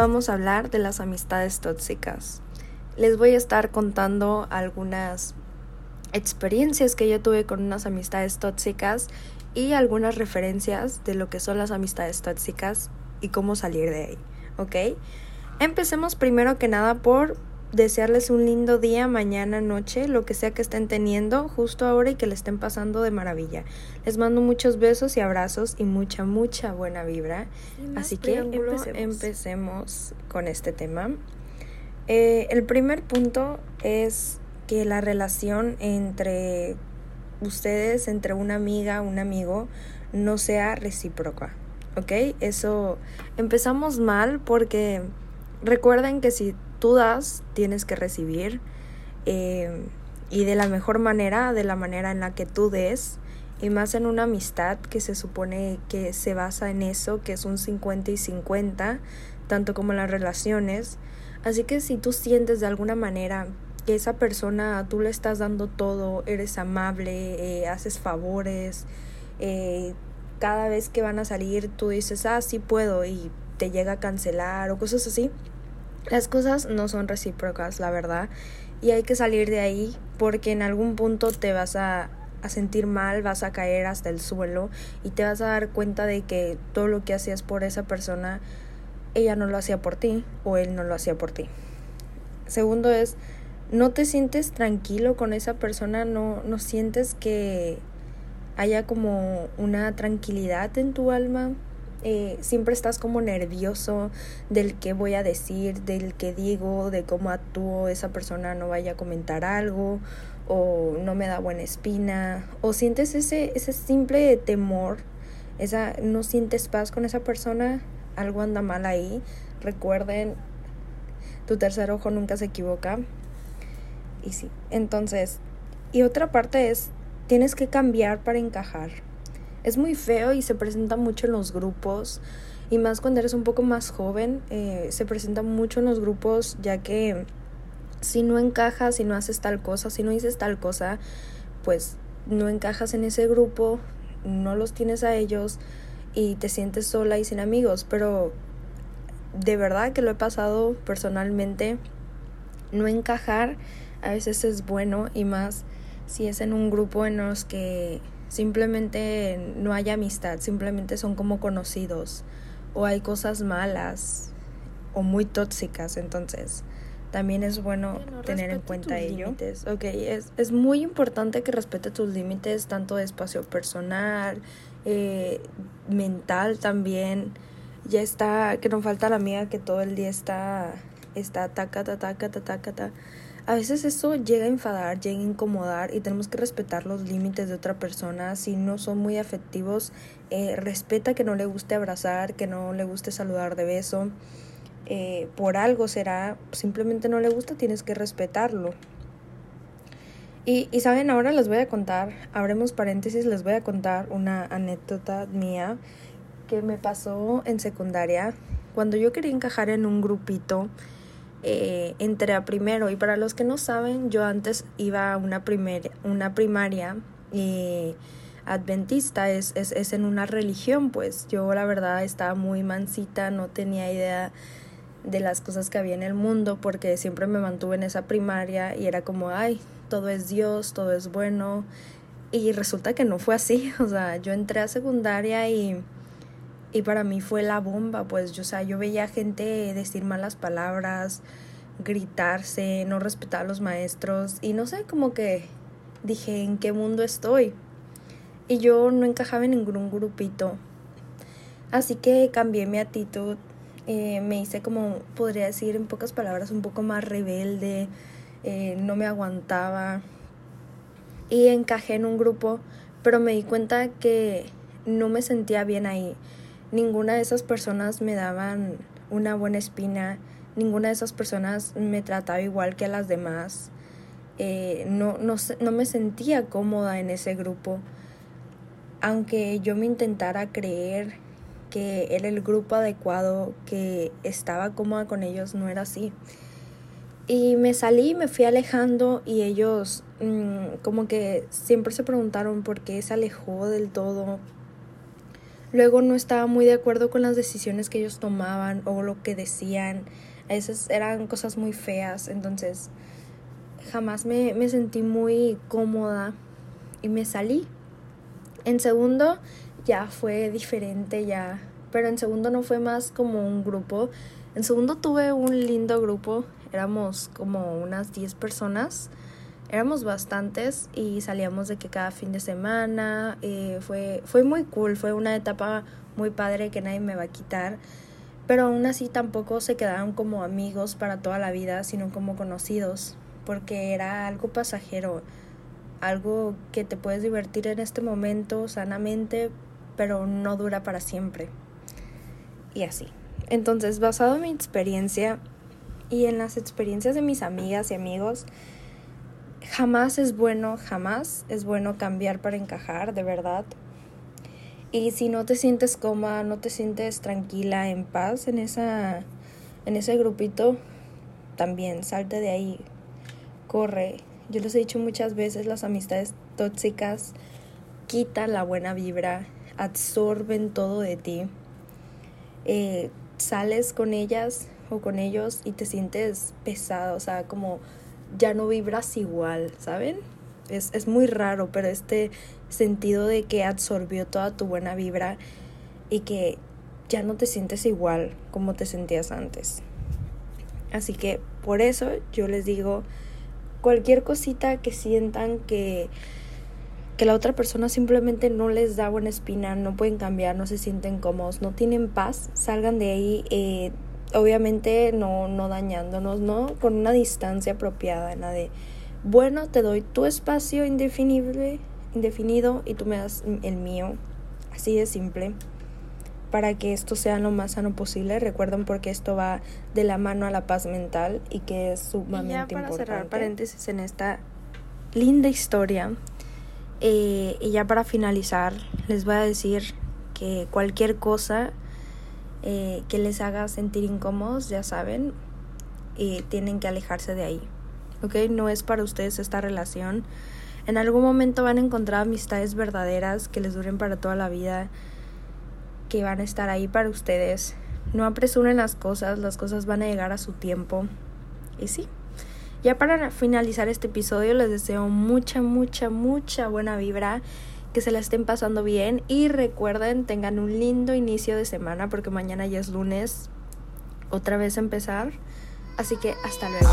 vamos a hablar de las amistades tóxicas. Les voy a estar contando algunas experiencias que yo tuve con unas amistades tóxicas y algunas referencias de lo que son las amistades tóxicas y cómo salir de ahí, ¿ok? Empecemos primero que nada por desearles un lindo día, mañana, noche, lo que sea que estén teniendo justo ahora y que le estén pasando de maravilla. Les mando muchos besos y abrazos y mucha, mucha buena vibra. Así que empecemos. con este tema. Eh, el primer punto es que la relación entre ustedes, entre una amiga, un amigo, no sea recíproca. ¿Ok? Eso empezamos mal porque recuerden que si tú das, tienes que recibir. Eh, y de la mejor manera, de la manera en la que tú des, y más en una amistad que se supone que se basa en eso, que es un 50 y 50, tanto como las relaciones. Así que si tú sientes de alguna manera que esa persona tú le estás dando todo, eres amable, eh, haces favores, eh, cada vez que van a salir tú dices, ah, sí puedo, y te llega a cancelar o cosas así, las cosas no son recíprocas, la verdad, y hay que salir de ahí porque en algún punto te vas a, a sentir mal, vas a caer hasta el suelo y te vas a dar cuenta de que todo lo que hacías por esa persona, ella no lo hacía por ti o él no lo hacía por ti. Segundo es, no te sientes tranquilo con esa persona, no, no sientes que haya como una tranquilidad en tu alma, eh, siempre estás como nervioso del que voy a decir, del que digo, de cómo actúo, esa persona no vaya a comentar algo o no me da buena espina o sientes ese, ese simple temor, esa, no sientes paz con esa persona, algo anda mal ahí. Recuerden, tu tercer ojo nunca se equivoca. Y sí, entonces, y otra parte es, tienes que cambiar para encajar es muy feo y se presenta mucho en los grupos y más cuando eres un poco más joven eh, se presenta mucho en los grupos ya que si no encajas, si no haces tal cosa, si no dices tal cosa, pues no encajas en ese grupo, no los tienes a ellos y te sientes sola y sin amigos, pero de verdad que lo he pasado personalmente, no encajar a veces es bueno y más si es en un grupo en los que simplemente no hay amistad, simplemente son como conocidos o hay cosas malas o muy tóxicas, entonces también es bueno, tener en cuenta ello. Ok, es, es muy importante que respete tus límites, tanto de espacio personal, eh, mental también. Ya está, que no falta la amiga que todo el día está, está taca, taca, taca, taca, taca a veces eso llega a enfadar, llega a incomodar y tenemos que respetar los límites de otra persona. Si no son muy afectivos, eh, respeta que no le guste abrazar, que no le guste saludar de beso. Eh, por algo será, simplemente no le gusta, tienes que respetarlo. Y, y saben, ahora les voy a contar, abremos paréntesis, les voy a contar una anécdota mía que me pasó en secundaria. Cuando yo quería encajar en un grupito, eh, entré a primero. Y para los que no saben, yo antes iba a una, primer, una primaria adventista, es, es, es en una religión, pues yo la verdad estaba muy mansita, no tenía idea de las cosas que había en el mundo porque siempre me mantuve en esa primaria y era como, ay, todo es Dios, todo es bueno. Y resulta que no fue así, o sea, yo entré a secundaria y y para mí fue la bomba, pues yo, o sea, yo veía gente decir malas palabras, gritarse, no respetar a los maestros y no sé, como que dije, ¿en qué mundo estoy? Y yo no encajaba en ningún grupito. Así que cambié mi actitud, eh, me hice como, podría decir en pocas palabras, un poco más rebelde, eh, no me aguantaba y encajé en un grupo, pero me di cuenta que no me sentía bien ahí ninguna de esas personas me daban una buena espina, ninguna de esas personas me trataba igual que a las demás. Eh, no, no, no me sentía cómoda en ese grupo. Aunque yo me intentara creer que era el grupo adecuado, que estaba cómoda con ellos, no era así. Y me salí, me fui alejando y ellos mm, como que siempre se preguntaron por qué se alejó del todo, Luego no estaba muy de acuerdo con las decisiones que ellos tomaban o lo que decían. A veces eran cosas muy feas, entonces jamás me, me sentí muy cómoda y me salí. En segundo ya fue diferente, ya, pero en segundo no fue más como un grupo. En segundo tuve un lindo grupo, éramos como unas 10 personas éramos bastantes y salíamos de que cada fin de semana eh, fue, fue muy cool, fue una etapa muy padre que nadie me va a quitar, pero aún así tampoco se quedaron como amigos para toda la vida, sino como conocidos, porque era algo pasajero, algo que te puedes divertir en este momento sanamente, pero no dura para siempre. Y así. Entonces, basado en mi experiencia y en las experiencias de mis amigas y amigos, jamás es bueno, jamás es bueno cambiar para encajar, de verdad. Y si no te sientes cómoda, no te sientes tranquila, en paz en esa en ese grupito, también salte de ahí. Corre. Yo les he dicho muchas veces, las amistades tóxicas quitan la buena vibra, absorben todo de ti. Eh, sales con ellas o con ellos y te sientes pesado, o sea, como ya no vibras igual, ¿saben? Es, es muy raro, pero este sentido de que absorbió toda tu buena vibra y que ya no te sientes igual como te sentías antes. Así que por eso yo les digo, cualquier cosita que sientan que, que la otra persona simplemente no les da buena espina, no pueden cambiar, no se sienten cómodos, no tienen paz, salgan de ahí. Eh, obviamente no, no dañándonos, ¿no? Con una distancia apropiada, en la de, bueno, te doy tu espacio indefinible, indefinido y tú me das el mío, así de simple, para que esto sea lo más sano posible. Recuerden porque esto va de la mano a la paz mental y que es sumamente y ya para importante. cerrar paréntesis en esta linda historia, eh, y ya para finalizar, les voy a decir que cualquier cosa eh, que les haga sentir incómodos, ya saben, y tienen que alejarse de ahí. ¿Ok? No es para ustedes esta relación. En algún momento van a encontrar amistades verdaderas que les duren para toda la vida, que van a estar ahí para ustedes. No apresuren las cosas, las cosas van a llegar a su tiempo. Y sí. Ya para finalizar este episodio les deseo mucha, mucha, mucha buena vibra que se la estén pasando bien y recuerden, tengan un lindo inicio de semana porque mañana ya es lunes, otra vez empezar. Así que hasta luego.